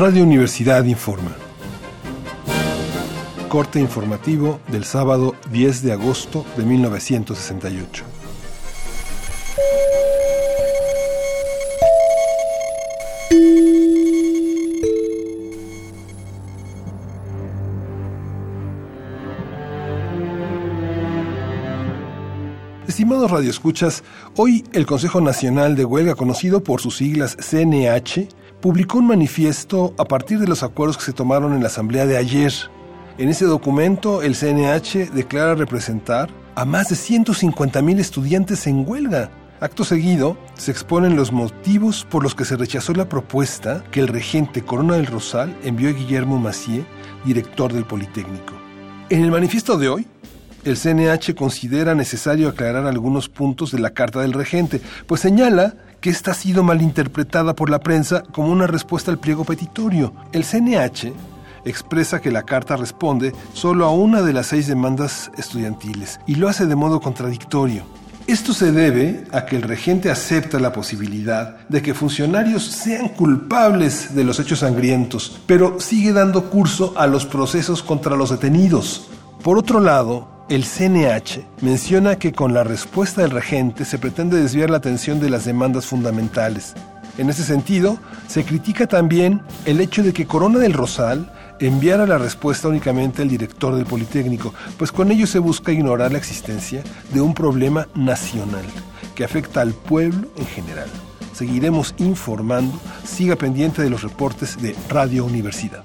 Radio Universidad informa. Corte informativo del sábado 10 de agosto de 1968. Estimados radioescuchas, hoy el Consejo Nacional de Huelga, conocido por sus siglas CNH, publicó un manifiesto a partir de los acuerdos que se tomaron en la asamblea de ayer. En ese documento, el CNH declara representar a más de 150 mil estudiantes en huelga. Acto seguido, se exponen los motivos por los que se rechazó la propuesta que el regente Corona del Rosal envió a Guillermo Macié, director del Politécnico. En el manifiesto de hoy, el CNH considera necesario aclarar algunos puntos de la carta del regente, pues señala que esta ha sido malinterpretada por la prensa como una respuesta al pliego petitorio. El CNH expresa que la carta responde solo a una de las seis demandas estudiantiles y lo hace de modo contradictorio. Esto se debe a que el regente acepta la posibilidad de que funcionarios sean culpables de los hechos sangrientos, pero sigue dando curso a los procesos contra los detenidos. Por otro lado, el CNH menciona que con la respuesta del regente se pretende desviar la atención de las demandas fundamentales. En ese sentido, se critica también el hecho de que Corona del Rosal enviara la respuesta únicamente al director del Politécnico, pues con ello se busca ignorar la existencia de un problema nacional que afecta al pueblo en general. Seguiremos informando, siga pendiente de los reportes de Radio Universidad.